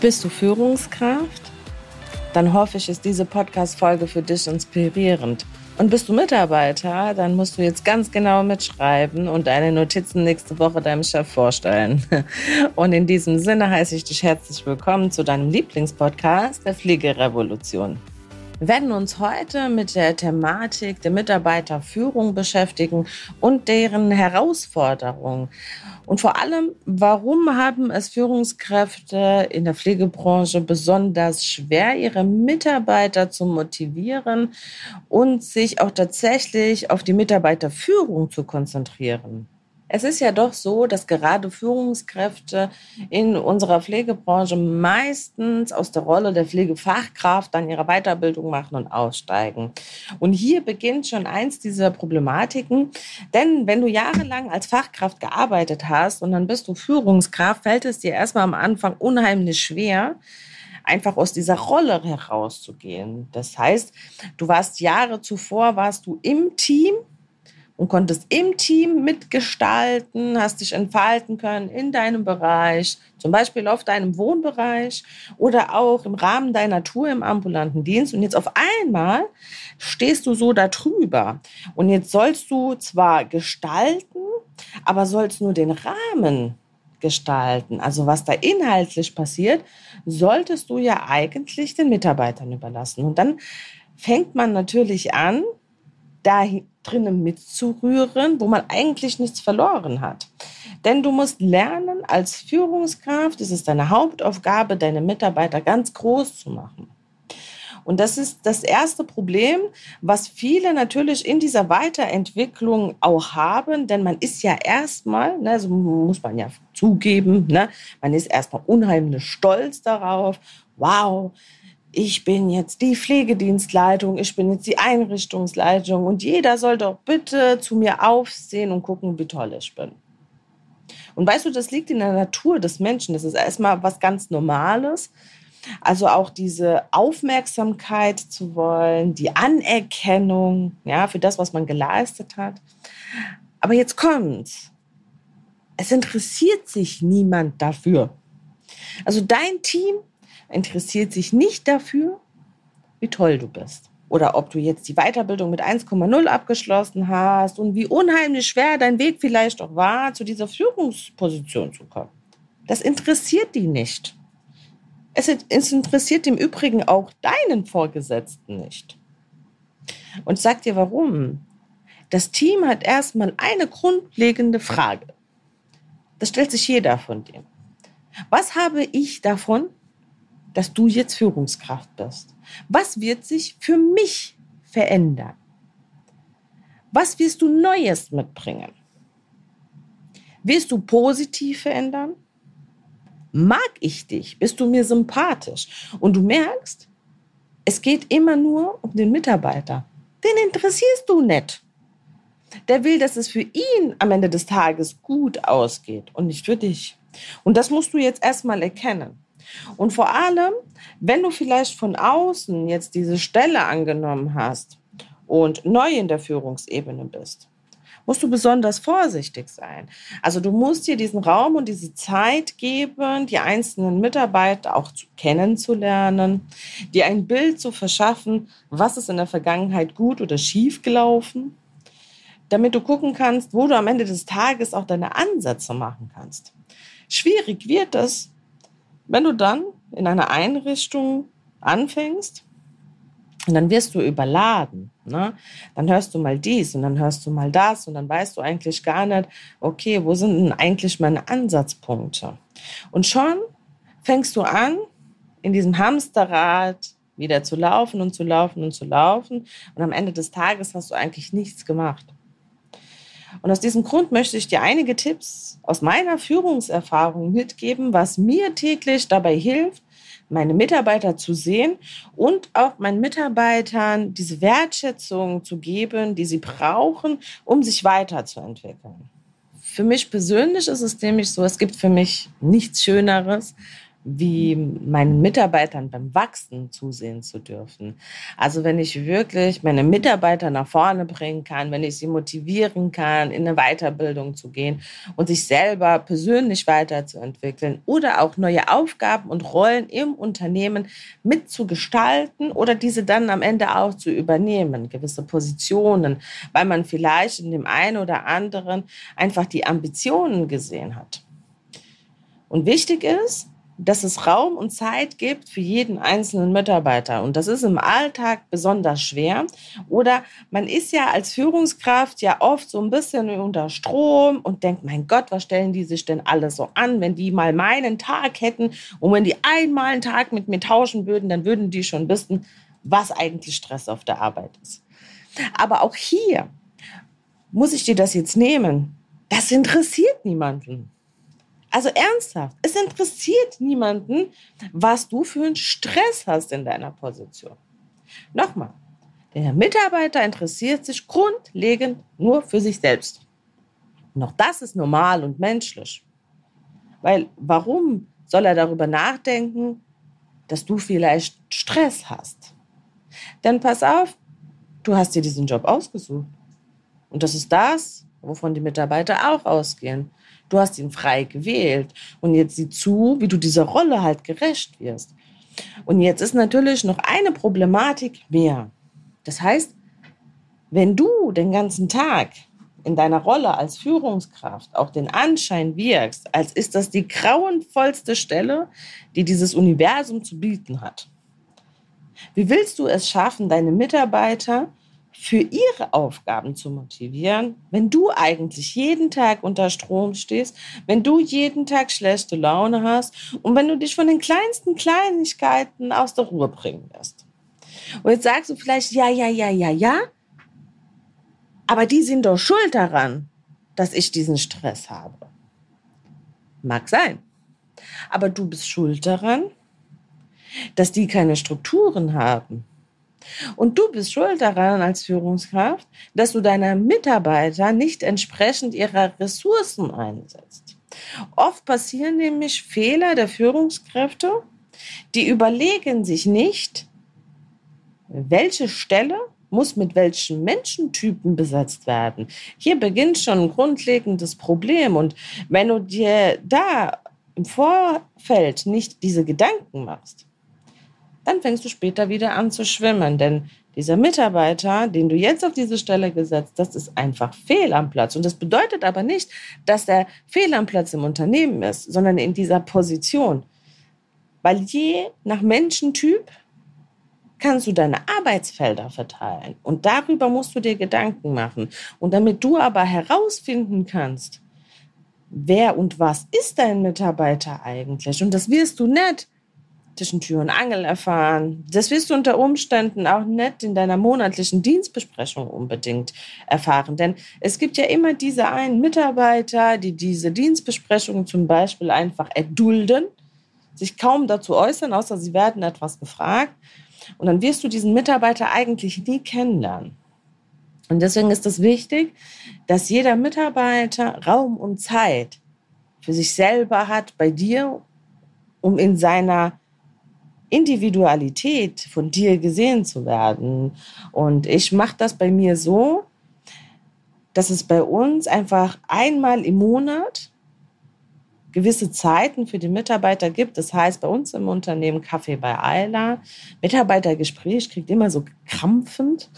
Bist du Führungskraft? Dann hoffe ich, ist diese Podcast-Folge für dich inspirierend. Und bist du Mitarbeiter, dann musst du jetzt ganz genau mitschreiben und deine Notizen nächste Woche deinem Chef vorstellen. Und in diesem Sinne heiße ich dich herzlich willkommen zu deinem Lieblingspodcast der Pflegerevolution. Wir werden uns heute mit der Thematik der Mitarbeiterführung beschäftigen und deren Herausforderungen. Und vor allem, warum haben es Führungskräfte in der Pflegebranche besonders schwer, ihre Mitarbeiter zu motivieren und sich auch tatsächlich auf die Mitarbeiterführung zu konzentrieren? Es ist ja doch so, dass gerade Führungskräfte in unserer Pflegebranche meistens aus der Rolle der Pflegefachkraft dann ihre Weiterbildung machen und aussteigen. Und hier beginnt schon eins dieser Problematiken. Denn wenn du jahrelang als Fachkraft gearbeitet hast und dann bist du Führungskraft, fällt es dir erstmal am Anfang unheimlich schwer, einfach aus dieser Rolle herauszugehen. Das heißt, du warst Jahre zuvor, warst du im Team und konntest im Team mitgestalten, hast dich entfalten können in deinem Bereich, zum Beispiel auf deinem Wohnbereich oder auch im Rahmen deiner Tour im ambulanten Dienst. Und jetzt auf einmal stehst du so darüber. Und jetzt sollst du zwar gestalten, aber sollst nur den Rahmen gestalten. Also was da inhaltlich passiert, solltest du ja eigentlich den Mitarbeitern überlassen. Und dann fängt man natürlich an, da drinnen mitzurühren, wo man eigentlich nichts verloren hat. Denn du musst lernen, als Führungskraft, es ist deine Hauptaufgabe, deine Mitarbeiter ganz groß zu machen. Und das ist das erste Problem, was viele natürlich in dieser Weiterentwicklung auch haben, denn man ist ja erstmal, ne, so muss man ja zugeben, ne, man ist erstmal unheimlich stolz darauf, wow, ich bin jetzt die Pflegedienstleitung, ich bin jetzt die Einrichtungsleitung und jeder soll doch bitte zu mir aufsehen und gucken, wie toll ich bin. Und weißt du, das liegt in der Natur des Menschen. Das ist erstmal was ganz Normales. Also auch diese Aufmerksamkeit zu wollen, die Anerkennung, ja, für das, was man geleistet hat. Aber jetzt kommt's. Es interessiert sich niemand dafür. Also dein Team interessiert sich nicht dafür, wie toll du bist. Oder ob du jetzt die Weiterbildung mit 1,0 abgeschlossen hast und wie unheimlich schwer dein Weg vielleicht auch war, zu dieser Führungsposition zu kommen. Das interessiert die nicht. Es, es interessiert im Übrigen auch deinen Vorgesetzten nicht. Und sag dir warum. Das Team hat erstmal eine grundlegende Frage. Das stellt sich jeder von denen. Was habe ich davon, dass du jetzt Führungskraft bist? Was wird sich für mich verändern? Was wirst du Neues mitbringen? Wirst du positiv verändern? Mag ich dich? Bist du mir sympathisch? Und du merkst, es geht immer nur um den Mitarbeiter. Den interessierst du nicht. Der will, dass es für ihn am Ende des Tages gut ausgeht und nicht für dich. Und das musst du jetzt erstmal erkennen. Und vor allem, wenn du vielleicht von außen jetzt diese Stelle angenommen hast und neu in der Führungsebene bist, musst du besonders vorsichtig sein. Also du musst dir diesen Raum und diese Zeit geben, die einzelnen Mitarbeiter auch zu kennenzulernen, dir ein Bild zu verschaffen, was ist in der Vergangenheit gut oder schief gelaufen, damit du gucken kannst, wo du am Ende des Tages auch deine Ansätze machen kannst. Schwierig wird es, wenn du dann in einer Einrichtung anfängst, und dann wirst du überladen. Ne? Dann hörst du mal dies und dann hörst du mal das und dann weißt du eigentlich gar nicht, okay, wo sind denn eigentlich meine Ansatzpunkte? Und schon fängst du an, in diesem Hamsterrad wieder zu laufen und zu laufen und zu laufen. Und am Ende des Tages hast du eigentlich nichts gemacht. Und aus diesem Grund möchte ich dir einige Tipps aus meiner Führungserfahrung mitgeben, was mir täglich dabei hilft, meine Mitarbeiter zu sehen und auch meinen Mitarbeitern diese Wertschätzung zu geben, die sie brauchen, um sich weiterzuentwickeln. Für mich persönlich ist es nämlich so, es gibt für mich nichts Schöneres, wie meinen Mitarbeitern beim Wachsen zusehen zu dürfen. Also wenn ich wirklich meine Mitarbeiter nach vorne bringen kann, wenn ich sie motivieren kann, in eine Weiterbildung zu gehen und sich selber persönlich weiterzuentwickeln oder auch neue Aufgaben und Rollen im Unternehmen mitzugestalten oder diese dann am Ende auch zu übernehmen, gewisse Positionen, weil man vielleicht in dem einen oder anderen einfach die Ambitionen gesehen hat. Und wichtig ist, dass es Raum und Zeit gibt für jeden einzelnen Mitarbeiter. Und das ist im Alltag besonders schwer. Oder man ist ja als Führungskraft ja oft so ein bisschen unter Strom und denkt, mein Gott, was stellen die sich denn alle so an? Wenn die mal meinen Tag hätten und wenn die einmal einen Tag mit mir tauschen würden, dann würden die schon wissen, was eigentlich Stress auf der Arbeit ist. Aber auch hier muss ich dir das jetzt nehmen. Das interessiert niemanden. Also ernsthaft, es interessiert niemanden, was du für einen Stress hast in deiner Position. Nochmal, der Mitarbeiter interessiert sich grundlegend nur für sich selbst. Und auch das ist normal und menschlich. Weil warum soll er darüber nachdenken, dass du vielleicht Stress hast? Denn pass auf, du hast dir diesen Job ausgesucht. Und das ist das, wovon die Mitarbeiter auch ausgehen. Du hast ihn frei gewählt. Und jetzt sieh zu, wie du dieser Rolle halt gerecht wirst. Und jetzt ist natürlich noch eine Problematik mehr. Das heißt, wenn du den ganzen Tag in deiner Rolle als Führungskraft auch den Anschein wirkst, als ist das die grauenvollste Stelle, die dieses Universum zu bieten hat. Wie willst du es schaffen, deine Mitarbeiter für ihre Aufgaben zu motivieren, wenn du eigentlich jeden Tag unter Strom stehst, wenn du jeden Tag schlechte Laune hast und wenn du dich von den kleinsten Kleinigkeiten aus der Ruhe bringen lässt. Und jetzt sagst du vielleicht, ja, ja, ja, ja, ja, aber die sind doch schuld daran, dass ich diesen Stress habe. Mag sein. Aber du bist schuld daran, dass die keine Strukturen haben, und du bist schuld daran als Führungskraft, dass du deine Mitarbeiter nicht entsprechend ihrer Ressourcen einsetzt. Oft passieren nämlich Fehler der Führungskräfte, die überlegen sich nicht, welche Stelle muss mit welchen Menschentypen besetzt werden. Hier beginnt schon ein grundlegendes Problem. Und wenn du dir da im Vorfeld nicht diese Gedanken machst, dann fängst du später wieder an zu schwimmen. Denn dieser Mitarbeiter, den du jetzt auf diese Stelle gesetzt hast, ist einfach fehl am Platz. Und das bedeutet aber nicht, dass der fehl am Platz im Unternehmen ist, sondern in dieser Position. Weil je nach Menschentyp kannst du deine Arbeitsfelder verteilen. Und darüber musst du dir Gedanken machen. Und damit du aber herausfinden kannst, wer und was ist dein Mitarbeiter eigentlich, und das wirst du nicht zwischen Tür und Angel erfahren. Das wirst du unter Umständen auch nicht in deiner monatlichen Dienstbesprechung unbedingt erfahren. Denn es gibt ja immer diese einen Mitarbeiter, die diese Dienstbesprechungen zum Beispiel einfach erdulden, sich kaum dazu äußern, außer sie werden etwas gefragt. Und dann wirst du diesen Mitarbeiter eigentlich nie kennenlernen. Und deswegen ist es wichtig, dass jeder Mitarbeiter Raum und Zeit für sich selber hat bei dir, um in seiner Individualität von dir gesehen zu werden. Und ich mache das bei mir so, dass es bei uns einfach einmal im Monat gewisse Zeiten für die Mitarbeiter gibt. Das heißt, bei uns im Unternehmen Kaffee bei Ayla, Mitarbeitergespräch kriegt immer so krampfend.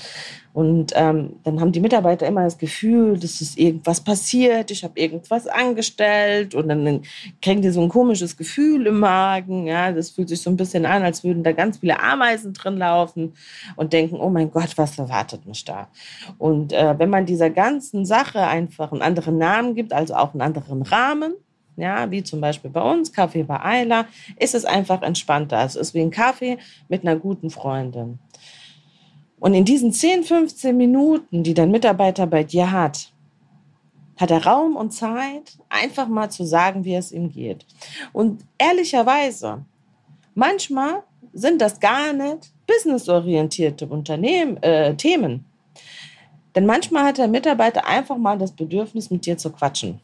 Und ähm, dann haben die Mitarbeiter immer das Gefühl, dass ist irgendwas passiert, ich habe irgendwas angestellt und dann kriegen die so ein komisches Gefühl im Magen. Ja, das fühlt sich so ein bisschen an, als würden da ganz viele Ameisen drin laufen und denken, oh mein Gott, was erwartet mich da? Und äh, wenn man dieser ganzen Sache einfach einen anderen Namen gibt, also auch einen anderen Rahmen, ja, wie zum Beispiel bei uns, Kaffee bei Ayla, ist es einfach entspannter. Es ist wie ein Kaffee mit einer guten Freundin. Und in diesen 10, 15 Minuten, die dein Mitarbeiter bei dir hat, hat er Raum und Zeit, einfach mal zu sagen, wie es ihm geht. Und ehrlicherweise, manchmal sind das gar nicht businessorientierte Unternehmen, äh, Themen. Denn manchmal hat der Mitarbeiter einfach mal das Bedürfnis, mit dir zu quatschen.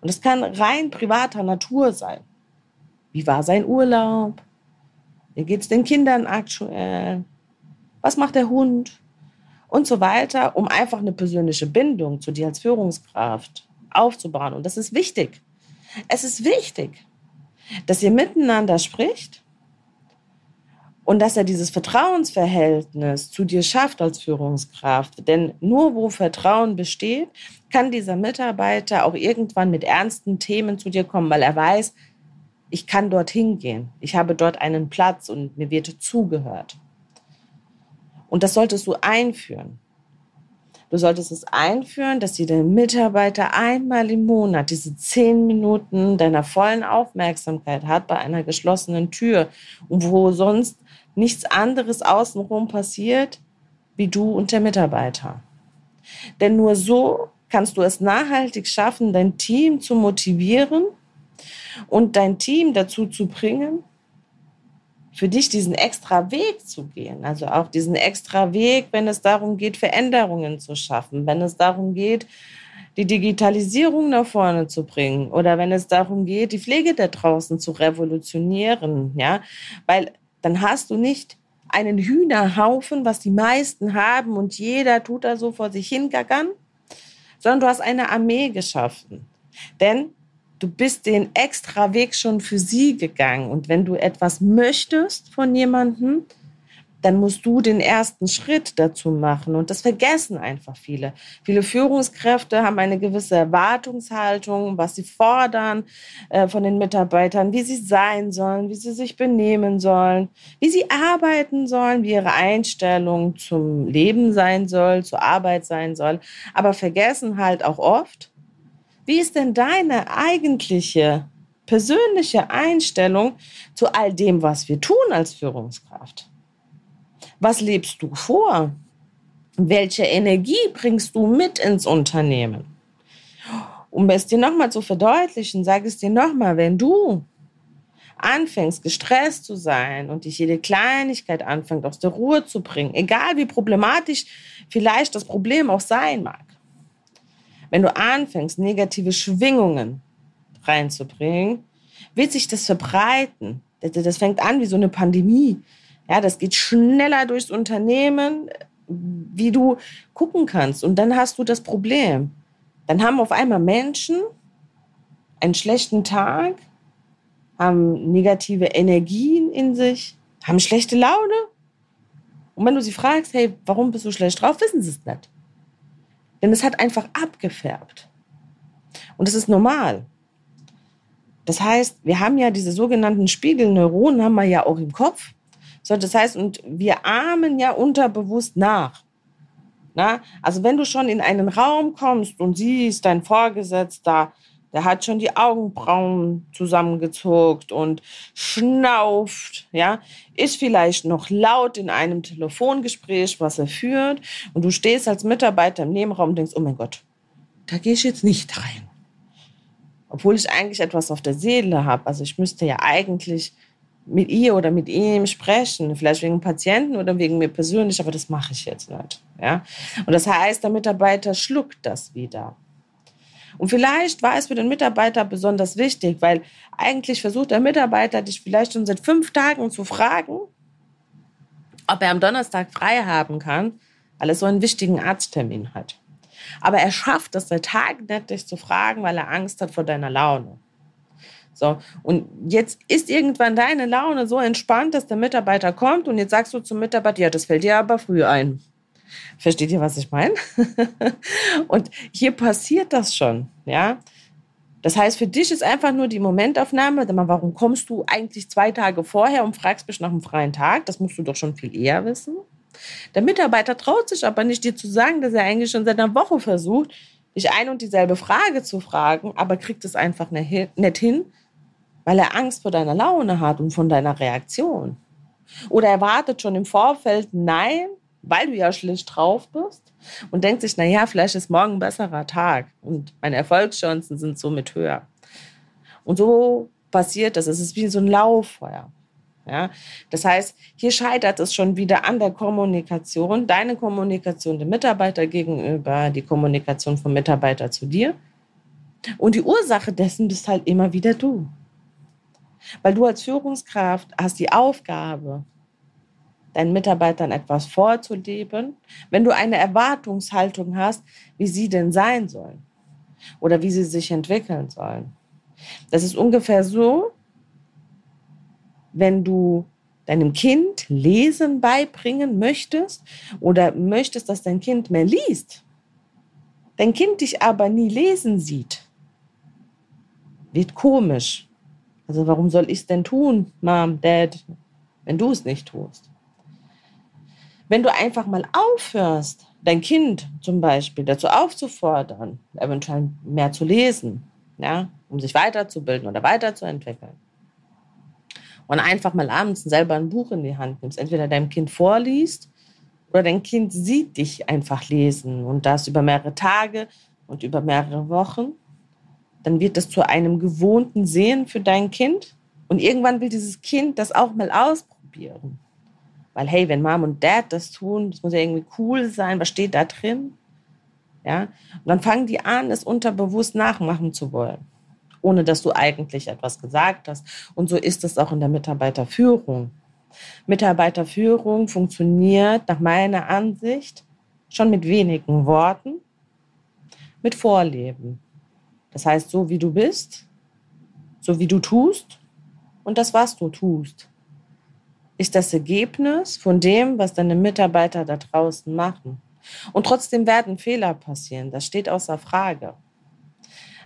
Und es kann rein privater Natur sein. Wie war sein Urlaub? Wie geht es den Kindern aktuell? Was macht der Hund? Und so weiter, um einfach eine persönliche Bindung zu dir als Führungskraft aufzubauen. Und das ist wichtig. Es ist wichtig, dass ihr miteinander spricht und dass er dieses Vertrauensverhältnis zu dir schafft als Führungskraft. Denn nur wo Vertrauen besteht, kann dieser Mitarbeiter auch irgendwann mit ernsten Themen zu dir kommen, weil er weiß, ich kann dorthin gehen. Ich habe dort einen Platz und mir wird zugehört. Und das solltest du einführen. Du solltest es einführen, dass jeder Mitarbeiter einmal im Monat diese zehn Minuten deiner vollen Aufmerksamkeit hat bei einer geschlossenen Tür und wo sonst nichts anderes außenrum passiert, wie du und der Mitarbeiter. Denn nur so kannst du es nachhaltig schaffen, dein Team zu motivieren und dein Team dazu zu bringen, für dich diesen extra Weg zu gehen. Also auch diesen extra Weg, wenn es darum geht, Veränderungen zu schaffen, wenn es darum geht, die Digitalisierung nach vorne zu bringen oder wenn es darum geht, die Pflege da draußen zu revolutionieren, ja, weil dann hast du nicht einen Hühnerhaufen, was die meisten haben und jeder tut da so vor sich hingackern, sondern du hast eine Armee geschaffen. Denn du bist den extra Weg schon für sie gegangen. Und wenn du etwas möchtest von jemandem, dann musst du den ersten Schritt dazu machen. Und das vergessen einfach viele. Viele Führungskräfte haben eine gewisse Erwartungshaltung, was sie fordern äh, von den Mitarbeitern, wie sie sein sollen, wie sie sich benehmen sollen, wie sie arbeiten sollen, wie ihre Einstellung zum Leben sein soll, zur Arbeit sein soll. Aber vergessen halt auch oft, wie ist denn deine eigentliche persönliche Einstellung zu all dem, was wir tun als Führungskraft? Was lebst du vor? Welche Energie bringst du mit ins Unternehmen? Um es dir nochmal zu verdeutlichen, sage es dir nochmal, wenn du anfängst, gestresst zu sein und dich jede Kleinigkeit anfängt, aus der Ruhe zu bringen, egal wie problematisch vielleicht das Problem auch sein mag, wenn du anfängst, negative Schwingungen reinzubringen, wird sich das verbreiten. Das fängt an wie so eine Pandemie. Ja, das geht schneller durchs Unternehmen, wie du gucken kannst. Und dann hast du das Problem. Dann haben auf einmal Menschen einen schlechten Tag, haben negative Energien in sich, haben schlechte Laune. Und wenn du sie fragst, hey, warum bist du schlecht drauf, wissen sie es nicht. Denn es hat einfach abgefärbt. Und es ist normal. Das heißt, wir haben ja diese sogenannten Spiegelneuronen, haben wir ja auch im Kopf. So, das heißt, und wir ahmen ja unterbewusst nach. Na? Also wenn du schon in einen Raum kommst und siehst, dein Vorgesetzter der hat schon die Augenbrauen zusammengezuckt und schnauft, ja, ist vielleicht noch laut in einem Telefongespräch, was er führt. Und du stehst als Mitarbeiter im Nebenraum und denkst, oh mein Gott, da gehe ich jetzt nicht rein. Obwohl ich eigentlich etwas auf der Seele habe. Also ich müsste ja eigentlich mit ihr oder mit ihm sprechen, vielleicht wegen Patienten oder wegen mir persönlich, aber das mache ich jetzt nicht. Ja? Und das heißt, der Mitarbeiter schluckt das wieder. Und vielleicht war es für den Mitarbeiter besonders wichtig, weil eigentlich versucht der Mitarbeiter dich vielleicht schon seit fünf Tagen zu fragen, ob er am Donnerstag frei haben kann, weil er so einen wichtigen Arzttermin hat. Aber er schafft es seit Tagen nicht, dich zu fragen, weil er Angst hat vor deiner Laune. So, und jetzt ist irgendwann deine Laune so entspannt, dass der Mitarbeiter kommt und jetzt sagst du zum Mitarbeiter, ja, das fällt dir aber früh ein. Versteht ihr, was ich meine? und hier passiert das schon, ja. Das heißt, für dich ist einfach nur die Momentaufnahme, warum kommst du eigentlich zwei Tage vorher und fragst mich nach einem freien Tag? Das musst du doch schon viel eher wissen. Der Mitarbeiter traut sich aber nicht, dir zu sagen, dass er eigentlich schon seit einer Woche versucht, dich ein und dieselbe Frage zu fragen, aber kriegt es einfach nicht hin, weil er Angst vor deiner Laune hat und von deiner Reaktion. Oder er wartet schon im Vorfeld Nein weil du ja schlecht drauf bist und denkt sich, naja, vielleicht ist morgen ein besserer Tag und meine Erfolgschancen sind somit höher. Und so passiert das. Es ist wie so ein Lauffeuer. Ja? Das heißt, hier scheitert es schon wieder an der Kommunikation, deine Kommunikation dem Mitarbeiter gegenüber, die Kommunikation vom Mitarbeiter zu dir. Und die Ursache dessen bist halt immer wieder du. Weil du als Führungskraft hast die Aufgabe, deinen Mitarbeitern etwas vorzuleben, wenn du eine Erwartungshaltung hast, wie sie denn sein sollen oder wie sie sich entwickeln sollen. Das ist ungefähr so, wenn du deinem Kind Lesen beibringen möchtest oder möchtest, dass dein Kind mehr liest, dein Kind dich aber nie lesen sieht, wird komisch. Also warum soll ich es denn tun, Mom, Dad, wenn du es nicht tust? Wenn du einfach mal aufhörst, dein Kind zum Beispiel dazu aufzufordern, eventuell mehr zu lesen, ja, um sich weiterzubilden oder weiterzuentwickeln, und einfach mal abends selber ein Buch in die Hand nimmst, entweder deinem Kind vorliest oder dein Kind sieht dich einfach lesen und das über mehrere Tage und über mehrere Wochen, dann wird das zu einem gewohnten Sehen für dein Kind und irgendwann will dieses Kind das auch mal ausprobieren. Weil hey, wenn Mom und Dad das tun, das muss ja irgendwie cool sein, was steht da drin? Ja? Und dann fangen die an, es unterbewusst nachmachen zu wollen ohne dass du eigentlich etwas gesagt hast. Und so ist es auch in der Mitarbeiterführung. Mitarbeiterführung funktioniert nach meiner Ansicht schon mit wenigen Worten, mit Vorleben. Das heißt, so wie du bist, so wie du tust und das, was du tust, ist das Ergebnis von dem, was deine Mitarbeiter da draußen machen. Und trotzdem werden Fehler passieren, das steht außer Frage.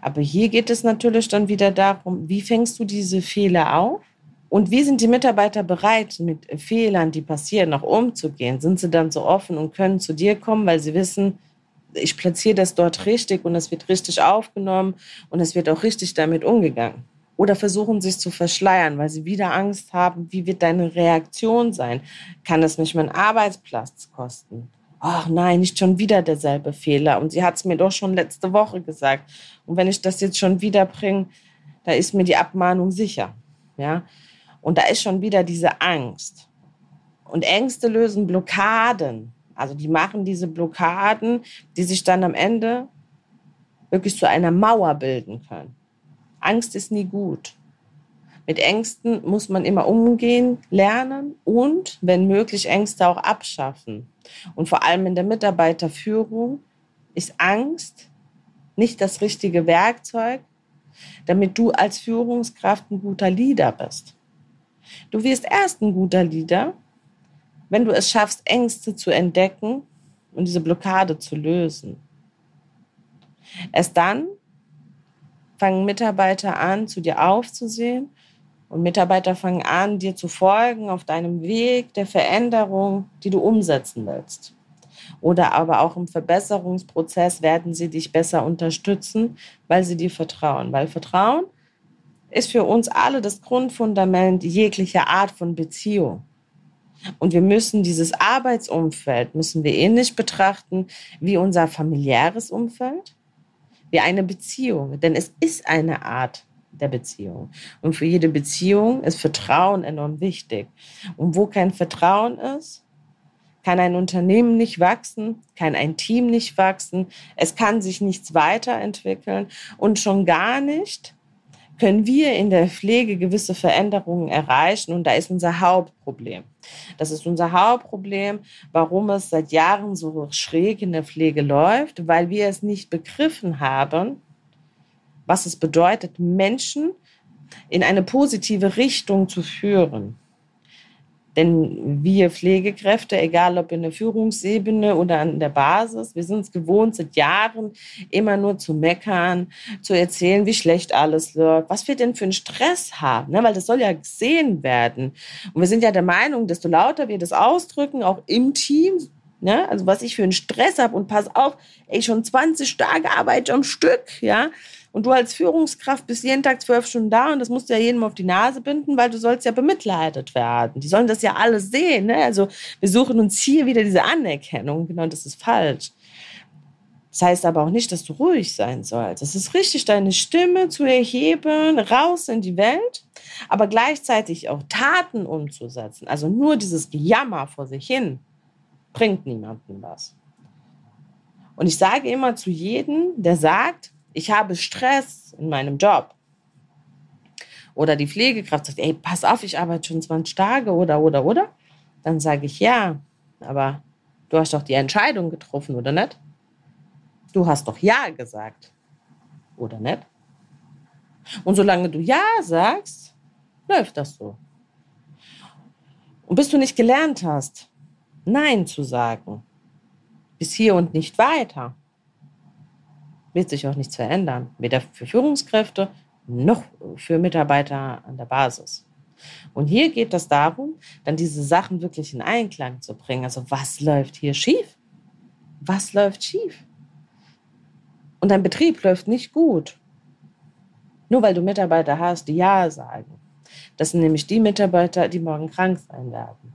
Aber hier geht es natürlich dann wieder darum, wie fängst du diese Fehler auf? Und wie sind die Mitarbeiter bereit, mit Fehlern, die passieren, auch umzugehen? Sind sie dann so offen und können zu dir kommen, weil sie wissen, ich platziere das dort richtig und es wird richtig aufgenommen und es wird auch richtig damit umgegangen? Oder versuchen sich zu verschleiern, weil sie wieder Angst haben, wie wird deine Reaktion sein? Kann es mich meinen Arbeitsplatz kosten? ach nein, nicht schon wieder derselbe Fehler. Und sie hat es mir doch schon letzte Woche gesagt. Und wenn ich das jetzt schon wieder bringe, da ist mir die Abmahnung sicher. Ja? Und da ist schon wieder diese Angst. Und Ängste lösen Blockaden. Also die machen diese Blockaden, die sich dann am Ende wirklich zu einer Mauer bilden können. Angst ist nie gut. Mit Ängsten muss man immer umgehen, lernen und, wenn möglich, Ängste auch abschaffen. Und vor allem in der Mitarbeiterführung ist Angst nicht das richtige Werkzeug, damit du als Führungskraft ein guter Leader bist. Du wirst erst ein guter Leader, wenn du es schaffst, Ängste zu entdecken und diese Blockade zu lösen. Erst dann fangen Mitarbeiter an, zu dir aufzusehen und Mitarbeiter fangen an, dir zu folgen auf deinem Weg der Veränderung, die du umsetzen willst. Oder aber auch im Verbesserungsprozess werden sie dich besser unterstützen, weil sie dir vertrauen. Weil Vertrauen ist für uns alle das Grundfundament jeglicher Art von Beziehung. Und wir müssen dieses Arbeitsumfeld, müssen wir ähnlich betrachten wie unser familiäres Umfeld, wie eine Beziehung. Denn es ist eine Art der Beziehung. Und für jede Beziehung ist Vertrauen enorm wichtig. Und wo kein Vertrauen ist, kann ein Unternehmen nicht wachsen, kann ein Team nicht wachsen, es kann sich nichts weiterentwickeln und schon gar nicht können wir in der Pflege gewisse Veränderungen erreichen und da ist unser Hauptproblem. Das ist unser Hauptproblem, warum es seit Jahren so schräg in der Pflege läuft, weil wir es nicht begriffen haben, was es bedeutet, Menschen in eine positive Richtung zu führen. Denn wir Pflegekräfte, egal ob in der Führungsebene oder an der Basis, wir sind es gewohnt, seit Jahren immer nur zu meckern, zu erzählen, wie schlecht alles läuft, was wir denn für einen Stress haben, ne? weil das soll ja gesehen werden. Und wir sind ja der Meinung, desto lauter wir das ausdrücken, auch im Team, ne? also was ich für einen Stress habe und pass auf, ey, schon 20 Tage arbeite am Stück, ja, und du als Führungskraft bist jeden Tag zwölf Stunden da und das musst du ja jedem auf die Nase binden, weil du sollst ja bemitleidet werden. Die sollen das ja alles sehen. Ne? Also wir suchen uns hier wieder diese Anerkennung. Genau, das ist falsch. Das heißt aber auch nicht, dass du ruhig sein sollst. Es ist richtig, deine Stimme zu erheben, raus in die Welt, aber gleichzeitig auch Taten umzusetzen. Also nur dieses Gejammer vor sich hin bringt niemandem was. Und ich sage immer zu jedem, der sagt, ich habe Stress in meinem Job. oder die Pflegekraft sagt, ey, pass auf, ich arbeite schon 20 Tage oder, oder, oder, dann sage ich ja, aber du hast doch die Entscheidung getroffen, oder nicht? Du hast doch ja gesagt, oder nicht? Und solange du ja sagst, läuft das so. Und bis du nicht gelernt hast, Nein zu sagen, bis hier und nicht weiter, wird sich auch nichts verändern. Weder für Führungskräfte noch für Mitarbeiter an der Basis. Und hier geht es darum, dann diese Sachen wirklich in Einklang zu bringen. Also was läuft hier schief? Was läuft schief? Und dein Betrieb läuft nicht gut. Nur weil du Mitarbeiter hast, die Ja sagen. Das sind nämlich die Mitarbeiter, die morgen krank sein werden.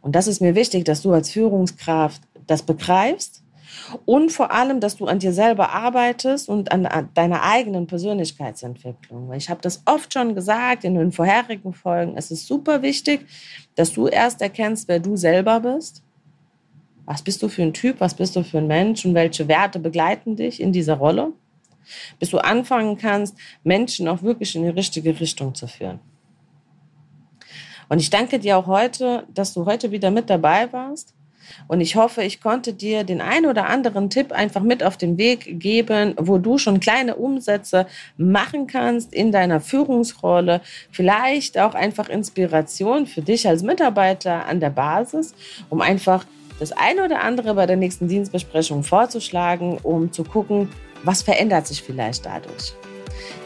Und das ist mir wichtig, dass du als Führungskraft das begreifst und vor allem, dass du an dir selber arbeitest und an, an deiner eigenen Persönlichkeitsentwicklung. Ich habe das oft schon gesagt in den vorherigen Folgen. Es ist super wichtig, dass du erst erkennst, wer du selber bist. Was bist du für ein Typ? Was bist du für ein Mensch? Und welche Werte begleiten dich in dieser Rolle? Bis du anfangen kannst, Menschen auch wirklich in die richtige Richtung zu führen. Und ich danke dir auch heute, dass du heute wieder mit dabei warst. Und ich hoffe, ich konnte dir den ein oder anderen Tipp einfach mit auf den Weg geben, wo du schon kleine Umsätze machen kannst in deiner Führungsrolle. Vielleicht auch einfach Inspiration für dich als Mitarbeiter an der Basis, um einfach das eine oder andere bei der nächsten Dienstbesprechung vorzuschlagen, um zu gucken, was verändert sich vielleicht dadurch.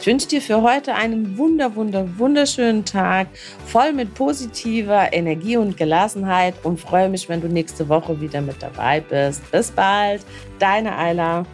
Ich wünsche dir für heute einen wunder, wunder, wunderschönen Tag, voll mit positiver Energie und Gelassenheit und freue mich, wenn du nächste Woche wieder mit dabei bist. Bis bald, deine Ayla.